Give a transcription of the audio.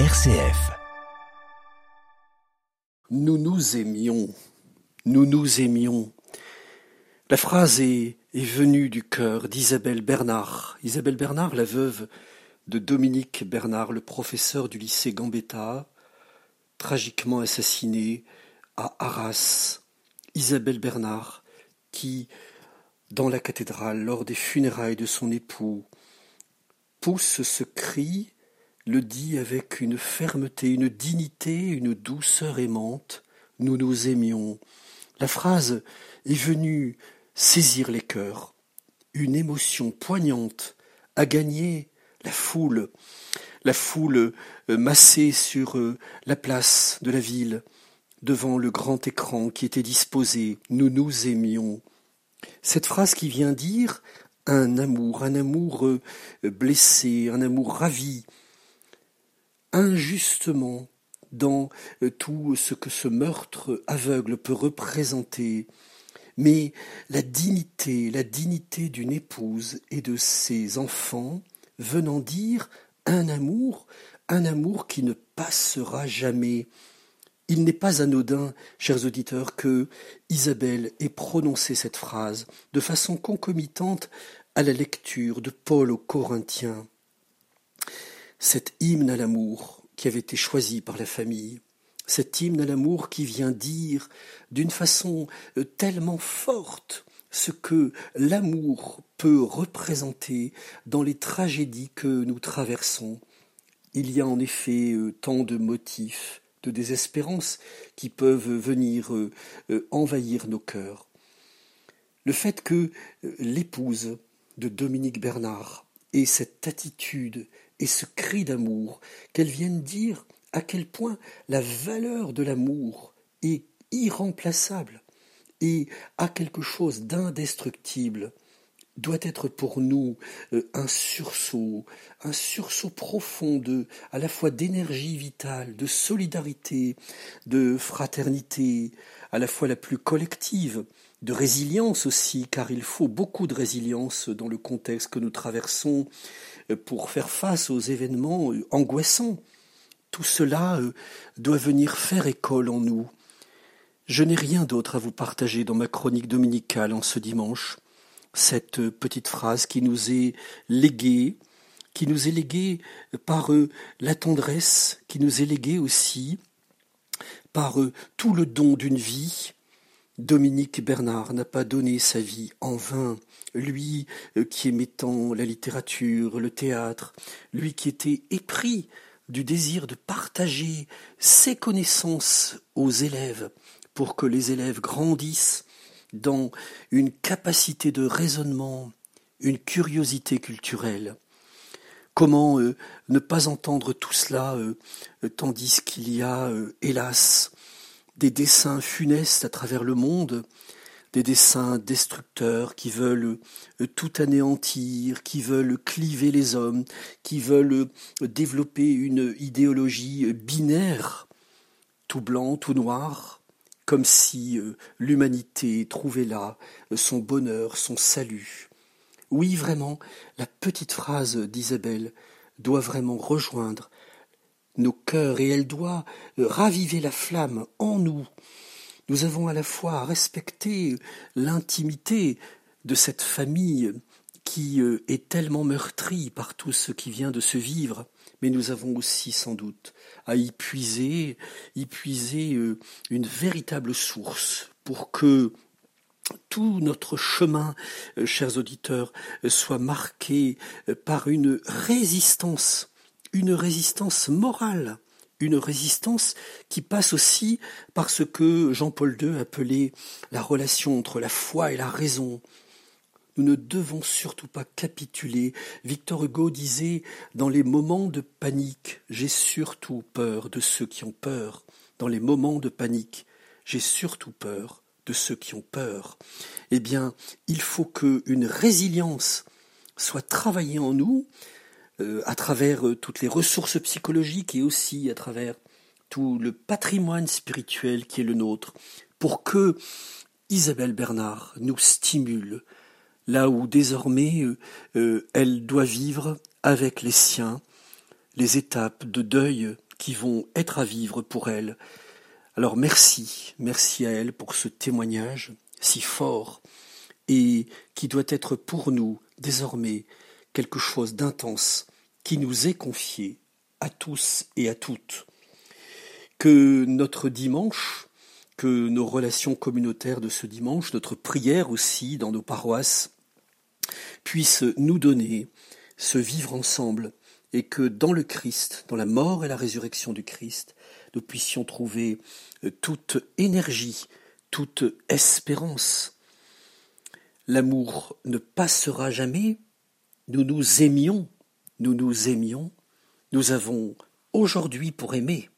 RCF. Nous nous aimions, nous nous aimions. La phrase est, venue du cœur d'Isabelle Bernard. Isabelle Bernard, la veuve de Dominique Bernard, le professeur du lycée Gambetta, tragiquement assassiné à Arras. Isabelle Bernard, qui, dans la cathédrale, lors des funérailles de son époux, pousse ce cri le dit avec une fermeté, une dignité, une douceur aimante. Nous nous aimions. La phrase est venue saisir les cœurs. Une émotion poignante a gagné la foule, la foule euh, massée sur euh, la place de la ville, devant le grand écran qui était disposé. Nous nous aimions. Cette phrase qui vient dire un amour, un amour euh, blessé, un amour ravi, injustement dans euh, tout ce que ce meurtre aveugle peut représenter, mais la dignité, la dignité d'une épouse et de ses enfants venant dire un amour, un amour qui ne passera jamais. Il n'est pas anodin, chers auditeurs, que Isabelle ait prononcé cette phrase de façon concomitante à la lecture de Paul aux Corinthiens cet hymne à l'amour qui avait été choisi par la famille, cet hymne à l'amour qui vient dire d'une façon euh, tellement forte ce que l'amour peut représenter dans les tragédies que nous traversons. Il y a en effet euh, tant de motifs de désespérance qui peuvent venir euh, envahir nos cœurs. Le fait que l'épouse de Dominique Bernard ait cette attitude et ce cri d'amour, qu'elles viennent dire à quel point la valeur de l'amour est irremplaçable et a quelque chose d'indestructible doit être pour nous euh, un sursaut, un sursaut profond de, à la fois d'énergie vitale, de solidarité, de fraternité, à la fois la plus collective, de résilience aussi, car il faut beaucoup de résilience dans le contexte que nous traversons euh, pour faire face aux événements euh, angoissants. Tout cela doit venir faire école en nous. Je n'ai rien d'autre à vous partager dans ma chronique dominicale en ce dimanche cette petite phrase qui nous est léguée, qui nous est léguée par euh, la tendresse, qui nous est léguée aussi par euh, tout le don d'une vie. Dominique Bernard n'a pas donné sa vie en vain, lui euh, qui aimait tant la littérature, le théâtre, lui qui était épris du désir de partager ses connaissances aux élèves pour que les élèves grandissent dans une capacité de raisonnement, une curiosité culturelle. Comment euh, ne pas entendre tout cela euh, tandis qu'il y a, euh, hélas, des dessins funestes à travers le monde, des dessins destructeurs qui veulent tout anéantir, qui veulent cliver les hommes, qui veulent développer une idéologie binaire, tout blanc, tout noir, comme si euh, l'humanité trouvait là euh, son bonheur, son salut. Oui, vraiment, la petite phrase d'Isabelle doit vraiment rejoindre nos cœurs et elle doit euh, raviver la flamme en nous. Nous avons à la fois à respecter l'intimité de cette famille qui est tellement meurtrie par tout ce qui vient de se vivre, mais nous avons aussi sans doute à y puiser, y puiser euh, une véritable source pour que tout notre chemin, euh, chers auditeurs, euh, soit marqué par une résistance, une résistance morale, une résistance qui passe aussi par ce que Jean-Paul II appelait la relation entre la foi et la raison, nous ne devons surtout pas capituler. Victor Hugo disait Dans les moments de panique, j'ai surtout peur de ceux qui ont peur. Dans les moments de panique, j'ai surtout peur de ceux qui ont peur. Eh bien, il faut qu'une résilience soit travaillée en nous euh, à travers euh, toutes les ressources psychologiques et aussi à travers tout le patrimoine spirituel qui est le nôtre, pour que Isabelle Bernard nous stimule là où désormais euh, euh, elle doit vivre avec les siens les étapes de deuil qui vont être à vivre pour elle. Alors merci, merci à elle pour ce témoignage si fort et qui doit être pour nous désormais quelque chose d'intense qui nous est confié à tous et à toutes. Que notre dimanche, que nos relations communautaires de ce dimanche, notre prière aussi dans nos paroisses, puissent nous donner ce vivre ensemble et que dans le Christ, dans la mort et la résurrection du Christ, nous puissions trouver euh, toute énergie, toute espérance. L'amour ne passera jamais, nous nous aimions, nous nous aimions, nous avons aujourd'hui pour aimer.